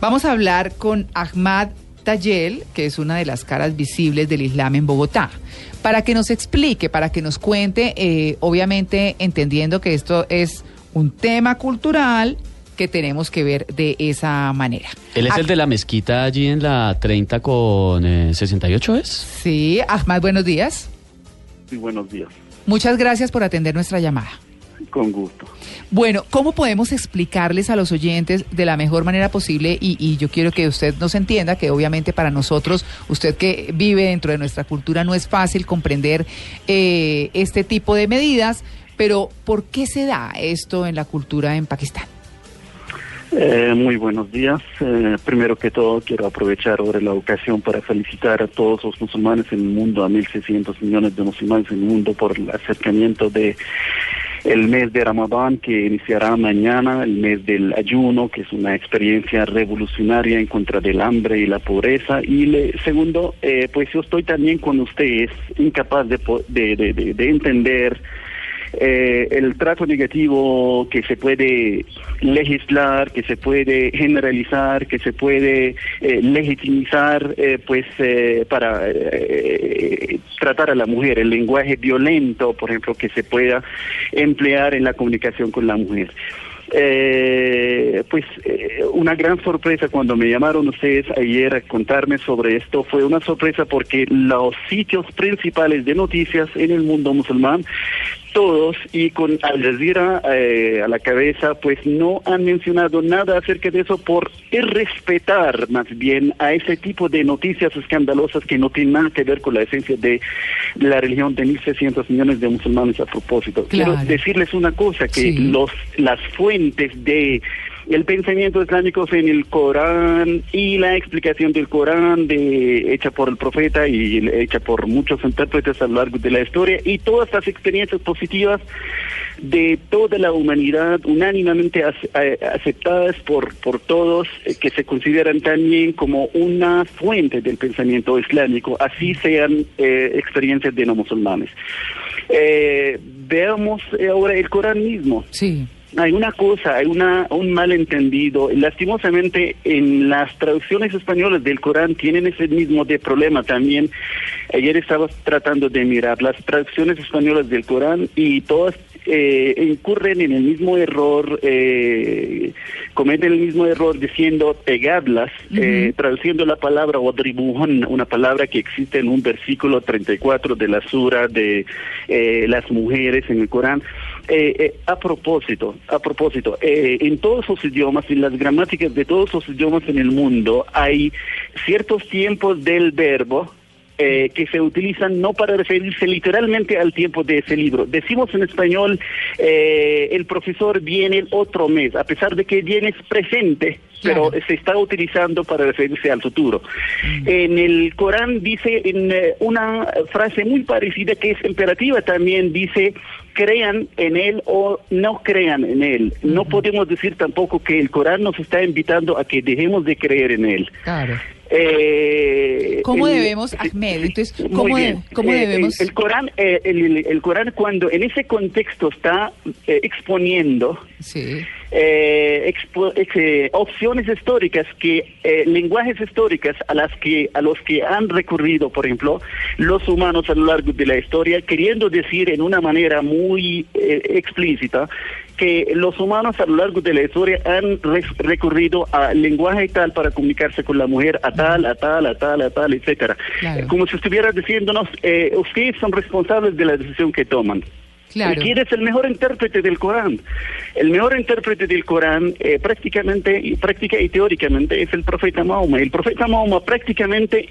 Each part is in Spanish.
Vamos a hablar con Ahmad Tayel, que es una de las caras visibles del Islam en Bogotá, para que nos explique, para que nos cuente, eh, obviamente entendiendo que esto es un tema cultural que tenemos que ver de esa manera. Él es el de la mezquita allí en la 30 con eh, 68, ¿es? Sí, Ahmad, buenos días. Sí, buenos días. Muchas gracias por atender nuestra llamada. Con gusto. Bueno, ¿cómo podemos explicarles a los oyentes de la mejor manera posible? Y, y, yo quiero que usted nos entienda que obviamente para nosotros, usted que vive dentro de nuestra cultura, no es fácil comprender eh, este tipo de medidas, pero ¿por qué se da esto en la cultura en Pakistán? Eh, muy buenos días. Eh, primero que todo, quiero aprovechar ahora la ocasión para felicitar a todos los musulmanes en el mundo, a 1.600 millones de musulmanes en el mundo, por el acercamiento de el mes de Ramadán que iniciará mañana, el mes del ayuno, que es una experiencia revolucionaria en contra del hambre y la pobreza. Y le, segundo, eh, pues yo estoy también con ustedes, incapaz de, de, de, de entender eh, el trato negativo que se puede legislar, que se puede generalizar, que se puede eh, legitimizar, eh, pues eh, para eh, tratar a la mujer, el lenguaje violento, por ejemplo, que se pueda emplear en la comunicación con la mujer. Eh, pues una gran sorpresa cuando me llamaron ustedes ayer a contarme sobre esto fue una sorpresa porque los sitios principales de noticias en el mundo musulmán todos y con Al Jazeera eh, a la cabeza, pues no han mencionado nada acerca de eso por irrespetar más bien a ese tipo de noticias escandalosas que no tienen nada que ver con la esencia de la religión de 1.600 millones de musulmanes a propósito. Claro. Quiero decirles una cosa, que Sí. los las fuentes de el pensamiento islámico en el Corán y la explicación del Corán de, hecha por el profeta y hecha por muchos intérpretes a lo largo de la historia y todas las experiencias positivas de toda la humanidad unánimemente ac- aceptadas por, todos eh, que se consideran también como una fuente del pensamiento islámico, así sean eh, experiencias de no musulmanes. Eh, veamos ahora el Corán mismo Sí. Hay una cosa, hay una, un malentendido. Lastimosamente, en las traducciones españolas del Corán tienen ese mismo de problema también. Ayer estaba tratando de mirar las traducciones españolas del Corán y todas eh, incurren en el mismo error, eh, cometen el mismo error diciendo pegadlas, eh, traduciendo la palabra wadribuhun, una palabra que existe en un versículo 34 de la sura de eh, las mujeres en el Corán. Eh, eh, a propósito, a propósito, eh, en todos los idiomas, en las gramáticas de todos los idiomas en el mundo, hay ciertos tiempos del verbo eh, que se utilizan no para referirse literalmente al tiempo de ese libro. Decimos en español, eh, el profesor viene el otro mes, a pesar de que viene es presente, pero se está utilizando para referirse al futuro. En el Corán dice en eh, una frase muy parecida que es imperativa también, dice crean en él o no crean en él. No podemos decir tampoco que el Corán nos está invitando a que dejemos de creer en él. Claro. Eh, ¿Cómo el- debemos, Ahmed? Entonces, ¿cómo, de- bien. cómo Eh, debemos...? El, el Corán, eh, el, el- el Corán cuando en ese contexto está eh, exponiendo Sí. Eh, expo- ex- eh, opciones históricas que eh, lenguajes históricas a las que a los que han recurrido por ejemplo los humanos a lo largo de la historia queriendo decir en una manera muy eh, explícita que los humanos a lo largo de la historia han re- recurrido a lenguaje tal para comunicarse con la mujer a tal a tal a tal a tal etcétera Claro. Como si estuviera diciéndonos eh, ustedes son responsables de la decisión que toman Claro. ¿Quién es el mejor intérprete del Corán? El mejor intérprete del Corán eh, prácticamente, y práctica y teóricamente es el profeta Mahoma. El profeta Mahoma prácticamente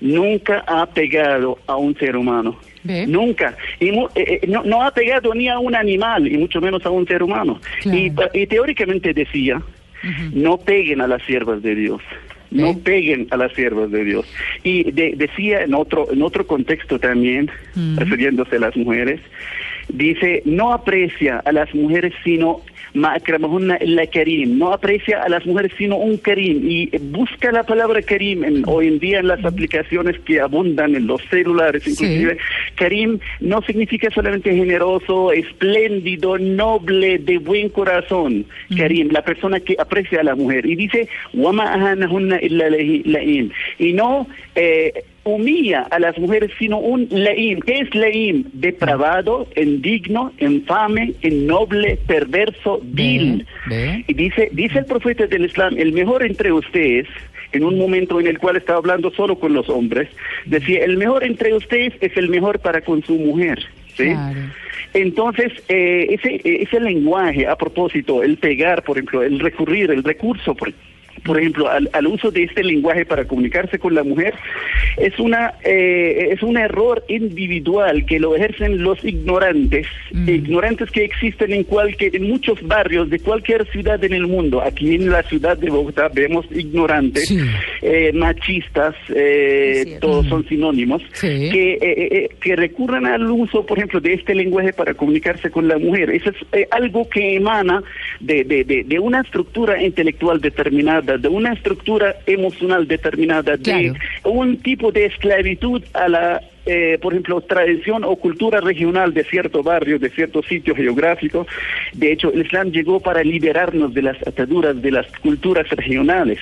nunca ha pegado a un ser humano. ¿Ve? Nunca. Y mu- eh, eh, no, no ha pegado ni a un animal, y mucho menos a un ser humano. Claro. Y, y teóricamente decía, no peguen a las siervas de Dios. no peguen a las siervas de Dios. Y decía en otro, en otro contexto también, refiriéndose a las mujeres, dice, no aprecia a las mujeres sino la Karim, no aprecia a las mujeres sino un Karim y busca la palabra Karim en, hoy en día en las aplicaciones que abundan en los celulares, inclusive. Karim no significa solamente generoso, espléndido, noble, de buen corazón, Karim, la persona que aprecia a la mujer. Y dice, y no eh, humilla a las mujeres, sino un leim. ¿Qué es leim? Depravado, indigno, infame, innoble, perverso, vil. Y dice, dice el profeta del Islam, el mejor entre ustedes, en un momento en el cual estaba hablando solo con los hombres, decía, el mejor entre ustedes es el mejor para con su mujer. Entonces, eh, ese, ese lenguaje, a propósito, el pegar, por ejemplo, el recurrir, el recurso, por, por ejemplo, al, uso de este lenguaje para comunicarse con la mujer, es una eh, es un error individual que lo ejercen los ignorantes, mm. ignorantes que existen en cualquier en muchos barrios de cualquier ciudad en el mundo. Aquí en la ciudad de Bogotá vemos ignorantes, eh, machistas, eh, todos son sinónimos, que que recurran al uso, por ejemplo, de este lenguaje para comunicarse con la mujer. Eso es algo que emana de, de, de una estructura intelectual determinada de una estructura emocional determinada, de un tipo de esclavitud a la eh, por ejemplo, tradición o cultura regional de cierto barrio, de cierto sitio geográfico. De hecho, el Islam llegó para liberarnos de las ataduras de las culturas regionales.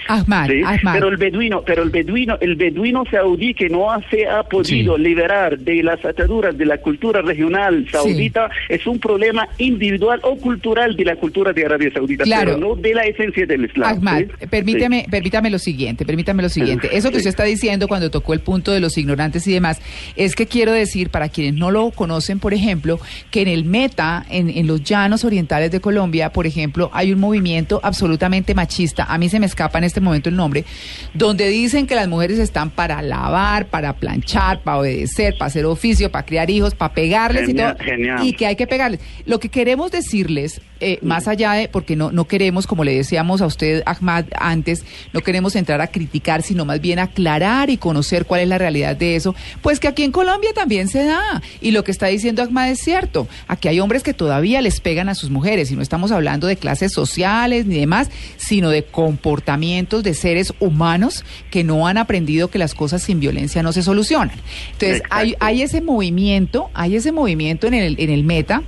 Pero el beduino, pero el beduino, el beduino saudí que no se ha podido liberar de las ataduras de la cultura regional saudita es un problema individual o cultural de la cultura de Arabia Saudita, pero no de la esencia del Islam. Ahmad, permíteme, permítame lo siguiente, permítame lo siguiente. Eso que usted está diciendo cuando tocó el punto de los ignorantes y demás, es que quiero decir, para quienes no lo conocen, por ejemplo, que en el Meta, en, los llanos orientales de Colombia, por ejemplo, hay un movimiento absolutamente machista, a mí se me escapa en este momento el nombre, donde dicen que las mujeres están para lavar, para planchar, para obedecer, para hacer oficio, para criar hijos, para pegarles y todo, y que hay que pegarles. Lo que queremos decirles, eh, más allá de, porque no, no queremos, como le decíamos a usted, Ahmad, antes, no queremos entrar a criticar, sino más bien aclarar y conocer cuál es la realidad de eso, pues que aquí en Colombia también se da. Y lo que está diciendo Ahmad es cierto. Aquí hay hombres que todavía les pegan a sus mujeres. Y no estamos hablando de clases sociales ni demás, sino de comportamientos de seres humanos que no han aprendido que las cosas sin violencia no se solucionan. Entonces, hay, hay ese movimiento, hay ese movimiento en el, en el meta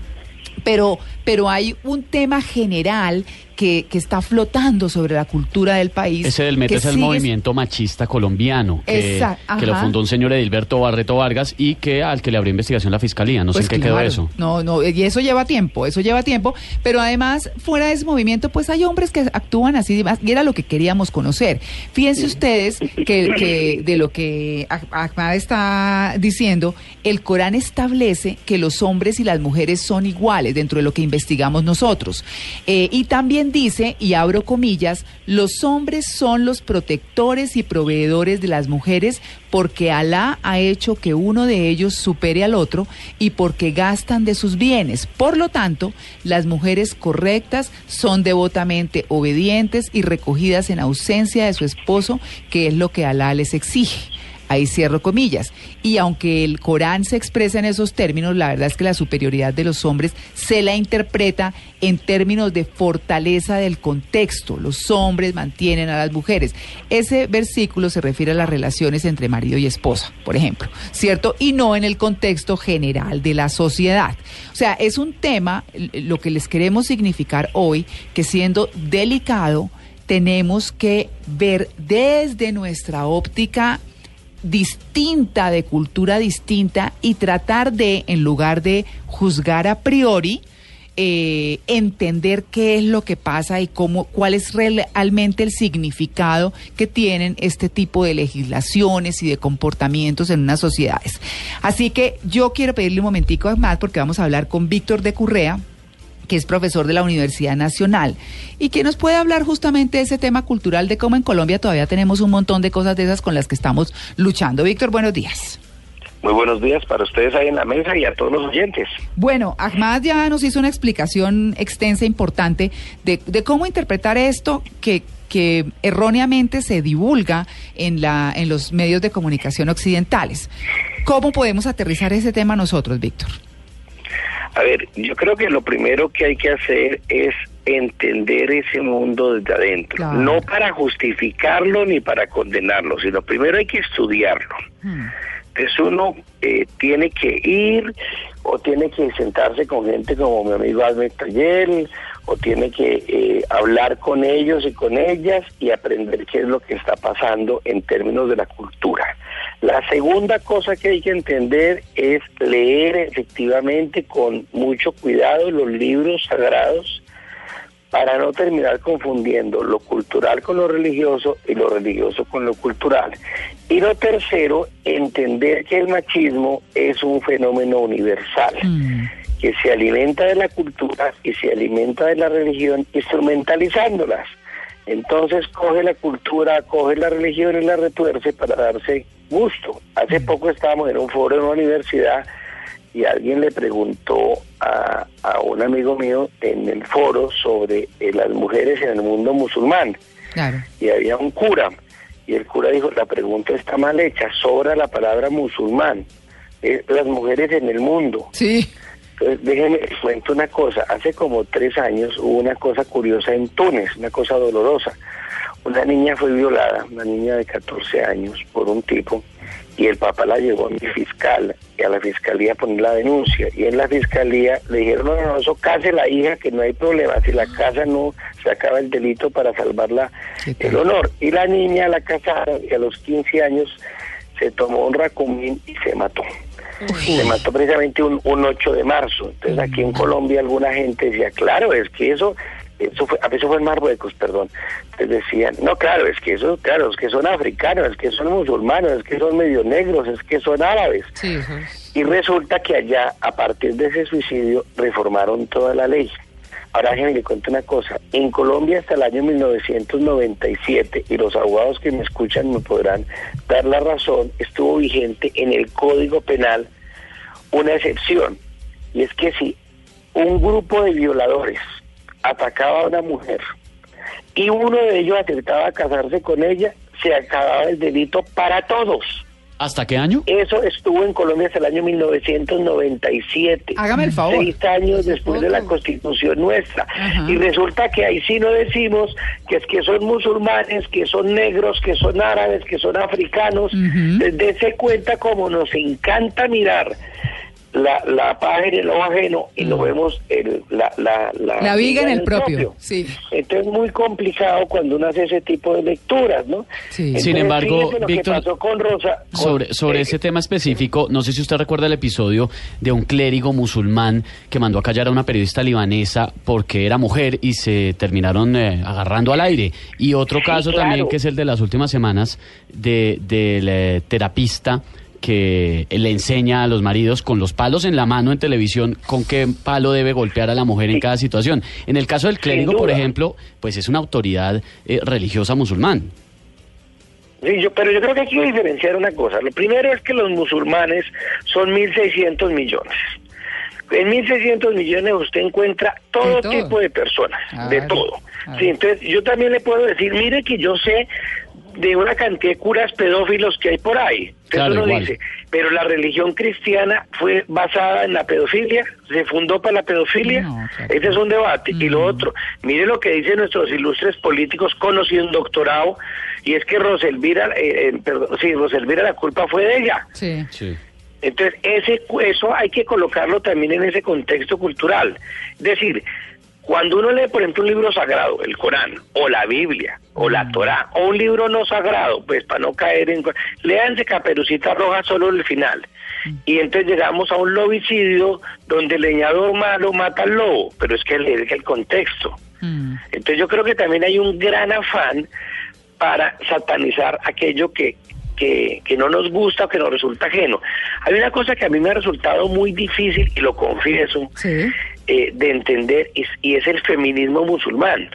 pero, pero hay un tema general que, que, está flotando sobre la cultura del país. Ese del MET es el movimiento machista colombiano, que, que, lo fundó un señor Edilberto Barreto Vargas y que al que le abrió investigación la fiscalía. No sé pues en qué quedó eso. No, no, y eso lleva tiempo, eso lleva tiempo, pero además, fuera de ese movimiento, pues hay hombres que actúan así y era lo que queríamos conocer. Fíjense ustedes que, que de lo que Ahmad está diciendo, el Corán establece que los hombres y las mujeres son iguales dentro de lo que investigamos nosotros. Eh, y dice, y abro comillas, los hombres son los protectores y proveedores de las mujeres porque Alá ha hecho que uno de ellos supere al otro y porque gastan de sus bienes. Por lo tanto, las mujeres correctas son devotamente obedientes y recogidas en ausencia de su esposo, que es lo que Alá les exige. Ahí cierro comillas. Y aunque el Corán se expresa en esos términos, la verdad es que la superioridad de los hombres se la interpreta en términos de fortaleza del contexto. Los hombres mantienen a las mujeres. Ese versículo se refiere a las relaciones entre marido y esposa, por ejemplo, ¿cierto? Y no en el contexto general de la sociedad. O sea, es un tema, lo que les queremos significar hoy, que siendo delicado, tenemos que ver desde nuestra óptica distinta, de cultura distinta, y tratar de, en lugar de juzgar a priori, eh, entender qué es lo que pasa y cómo, cuál es realmente el significado que tienen este tipo de legislaciones y de comportamientos en unas sociedades. Así que yo quiero pedirle un momentico más porque vamos a hablar con Víctor de Currea, que es profesor de la Universidad Nacional y que nos puede hablar justamente de ese tema cultural de cómo en Colombia todavía tenemos un montón de cosas de esas con las que estamos luchando. Víctor, buenos días. Muy buenos días para ustedes ahí en la mesa y a todos los oyentes. Bueno, Ahmad ya nos hizo una explicación extensa, importante, de, de cómo interpretar esto que que erróneamente se divulga en, la, en los medios de comunicación occidentales. ¿Cómo podemos aterrizar ese tema nosotros, Víctor? A ver, yo creo que lo primero que hay que hacer es entender ese mundo desde adentro, no para justificarlo ni para condenarlo, sino primero hay que estudiarlo. Hmm. Entonces uno eh, tiene que ir o tiene que sentarse con gente como mi amigo Albert Tayel, o tiene que eh, hablar con ellos y con ellas y aprender qué es lo que está pasando en términos de la cultura. La segunda cosa que hay que entender es leer efectivamente con mucho cuidado los libros sagrados para no terminar confundiendo lo cultural con lo religioso y lo religioso con lo cultural. Y lo tercero, entender que el machismo es un fenómeno universal. Mm. que se alimenta de la cultura y se alimenta de la religión instrumentalizándolas. Entonces coge la cultura, coge la religión y la retuerce para darse gusto. Hace mm. poco estábamos en un foro en una universidad y alguien le preguntó a, a un amigo mío en el foro sobre eh, las mujeres en el mundo musulmán. Y había un cura, y el cura dijo, la pregunta está mal hecha, sobra la palabra musulmán, es las mujeres en el mundo. Sí. Entonces, déjenme cuento una cosa, hace como tres años hubo una cosa curiosa en Túnez, una cosa dolorosa. Una niña fue violada, una niña de 14 años, por un tipo, y el papá la llevó a mi fiscal y a la fiscalía a poner la denuncia. Y en la fiscalía le dijeron no, no, eso case la hija que no hay problema. Si la casa no se acaba el delito para salvarla el honor y la niña la casaron y a los 15 años se tomó un racumín y se mató se mató precisamente un, un 8 de marzo. Entonces aquí en Colombia alguna gente decía claro es que eso eso fue, a veces fue en Marruecos, perdón, les decían, no, claro, es que eso, claro, es que son africanos, es que son musulmanes, es que son medio negros, es que son árabes. Y resulta que allá, a partir de ese suicidio, reformaron toda la ley. Ahora déjenme le cuento una cosa, en Colombia hasta el año 1997, y los abogados que me escuchan me podrán dar la razón, estuvo vigente en el Código Penal una excepción, y es que si un grupo de violadores atacaba a una mujer y uno de ellos atentaba casarse con ella, se acababa el delito para todos. ¿Hasta qué año? Eso estuvo en Colombia hasta el año 1997. Hágame el favor. Seis años después de la constitución nuestra. Y resulta que ahí sí no decimos que es que son musulmanes, que son negros, que son árabes, que son africanos. Desde cuenta como nos encanta mirar la, la página en lo ajeno y lo mm. vemos el, la, la, la, viga en el, propio. Sí. Entonces es muy complicado cuando uno hace ese tipo de lecturas, ¿no? Sí. Sin embargo, Víctor, sobre, sobre ese tema específico, no sé si usted recuerda el episodio de un clérigo musulmán que mandó a callar a una periodista libanesa porque era mujer y se terminaron eh, agarrando al aire. Y otro caso también que es el de las últimas semanas de, del eh, terapista que le enseña a los maridos con los palos en la mano en televisión con qué palo debe golpear a la mujer en cada situación. En el caso del clérigo, por ejemplo, pues es una autoridad eh, religiosa musulmán. Sí, yo, pero yo creo que hay que diferenciar una cosa. Lo primero es que los musulmanes son 1.600 millones. En 1.600 millones usted encuentra todo, tipo de personas, de todo. Sí, entonces yo también le puedo decir, mire que yo sé de una cantidad de curas pedófilos que hay por ahí. Eso dice. Pero la religión cristiana fue basada en la pedofilia, se fundó para la pedofilia. Ese es un debate. Y lo otro, mire lo que dicen nuestros ilustres políticos conocidos un doctorado, y es que Roselvira, eh, eh, perdón, sí, Roselvira la culpa fue de ella. Sí. sí. Entonces, ese, eso hay que colocarlo también en ese contexto cultural. Es decir, cuando uno lee, por ejemplo, un libro sagrado, el Corán, o la Biblia, o la mm. Torá, o un libro no sagrado, pues para no caer en... Léanse Caperucita Roja solo el final. Mm. Y entonces llegamos a un lobicidio donde el leñador malo mata al lobo, pero es que es el contexto. Mm. Entonces yo creo que también hay un gran afán para satanizar aquello que, que, que, no nos gusta o que nos resulta ajeno. Hay una cosa que a mí me ha resultado muy difícil, y lo confieso, ¿Sí? Eh, de entender y, es el feminismo musulmán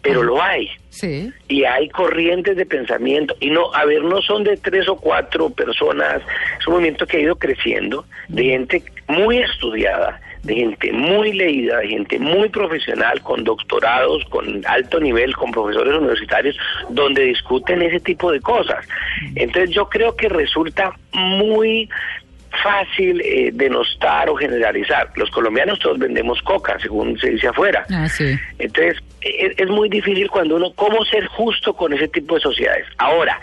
pero lo hay. Sí. Y hay corrientes de pensamiento. Y no, a ver, no son de tres o cuatro personas. Es un movimiento que ha ido creciendo, de gente muy estudiada, de gente muy leída, de gente muy profesional, con doctorados, con alto nivel, con profesores universitarios, donde discuten ese tipo de cosas. Entonces yo creo que resulta muy fácil eh, denostar o generalizar. Los colombianos todos vendemos coca, según se dice afuera. Ah, Entonces, es, es, muy difícil cuando uno, ¿cómo ser justo con ese tipo de sociedades? Ahora,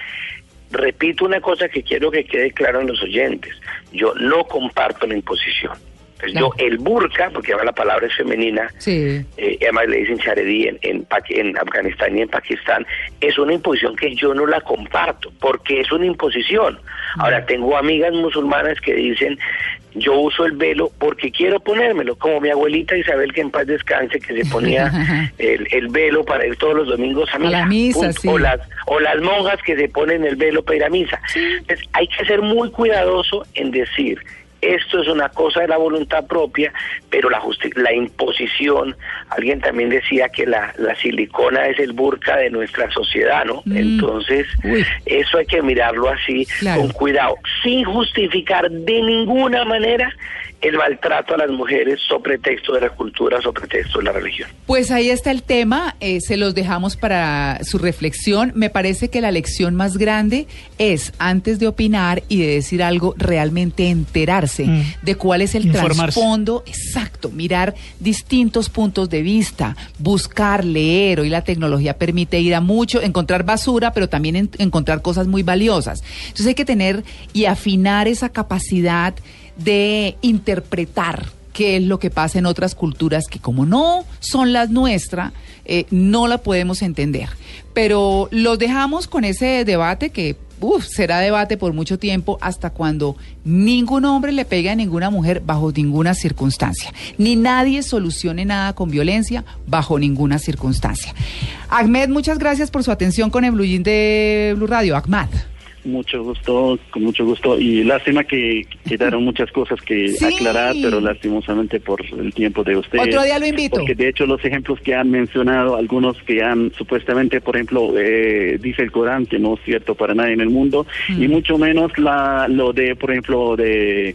repito una cosa que quiero que quede claro en los oyentes. Yo no comparto la imposición. Pues yo, el burka, porque ahora la palabra es femenina, sí. eh, además le dicen charedí en, en, en, Afganistán y en Pakistán, es una imposición que yo no la comparto, porque es una imposición. Ahora, tengo amigas musulmanas que dicen, yo uso el velo porque quiero ponérmelo, como mi abuelita Isabel, que en paz descanse, que se ponía el, el velo para ir todos los domingos a misa. A la misa sí. o, las, o las monjas que se ponen el velo para ir a misa. Entonces, hay que ser muy cuidadoso en decir, esto es una cosa de la voluntad propia, pero la, la imposición, alguien también decía que la, la, silicona es el burka de nuestra sociedad, ¿no? Mm. Entonces, Uy. eso hay que mirarlo así, claro. con cuidado, sin justificar de ninguna manera el maltrato a las mujeres sobre pretexto de la cultura, sobre pretexto de la religión. Pues ahí está el tema, eh, se los dejamos para su reflexión. Me parece que la lección más grande es, antes de opinar y de decir algo, realmente enterarse mm. de cuál es el trasfondo, exacto, mirar distintos puntos de vista, buscar, leer. Hoy la tecnología permite ir a mucho, encontrar basura, pero también en, encontrar cosas muy valiosas. Entonces hay que tener y afinar esa capacidad de interpretar qué es lo que pasa en otras culturas que como no son las nuestras, eh, no la podemos entender. Pero los dejamos con ese debate que será debate por mucho tiempo hasta cuando ningún hombre le pegue a ninguna mujer bajo ninguna circunstancia. Ni nadie solucione nada con violencia bajo ninguna circunstancia. Ahmed, muchas gracias por su atención con el Blue de Blue Radio. Ahmad. Mucho gusto, con mucho gusto. Y lástima que quedaron muchas cosas que Sí. aclarar, pero lastimosamente por el tiempo de usted. Otro día lo invito. Porque de hecho los ejemplos que han mencionado, algunos que han supuestamente, por ejemplo, eh, dice el Corán que no es cierto para nadie en el mundo, Mm. y mucho menos la, lo de, por ejemplo, de,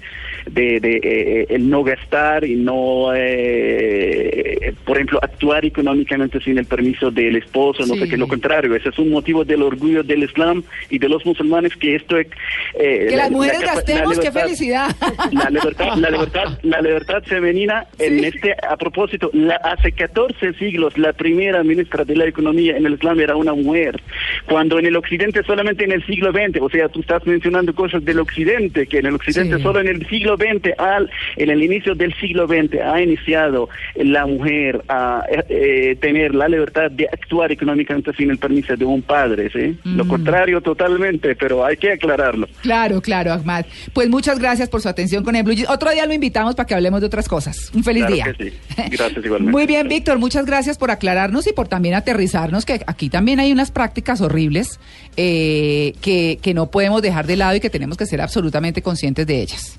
de, de, eh, el no gastar y no, eh, por ejemplo, actuar económicamente sin el permiso del esposo, no Sí. sé qué, lo contrario. Ese es un motivo del orgullo del Islam y de los musulmanes que esto... eh, Que la- las mujeres la gastemos, la qué felicidad. la libertad, la libertad, la libertad femenina en este, a propósito, la- hace 14 siglos la primera ministra de la economía en el Islam era una mujer, cuando en el occidente solamente en el siglo XX, o sea, tú estás mencionando cosas del occidente, que en el occidente Sí. solo en el siglo XX, al, en el inicio del siglo XX ha iniciado la mujer a eh, eh, tener la libertad de actuar económicamente sin el permiso de un padre, ¿sí? Lo Mm. contrario totalmente, pero hay que aclararlo. Claro, claro, Ahmad. Pues muchas gracias por su atención con el Blue Jeans. Otro día lo invitamos para que hablemos de otras cosas. Un feliz Claro día. que sí. Gracias igualmente. Muy bien, Víctor, muchas gracias por aclararnos y por también aterrizarnos que aquí también hay unas prácticas horribles eh, que, que no podemos dejar de lado y que tenemos que ser absolutamente conscientes de ellas.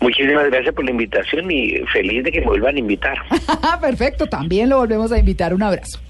Muchísimas gracias por la invitación y feliz de que me vuelvan a invitar. Perfecto, también lo volvemos a invitar. Un abrazo.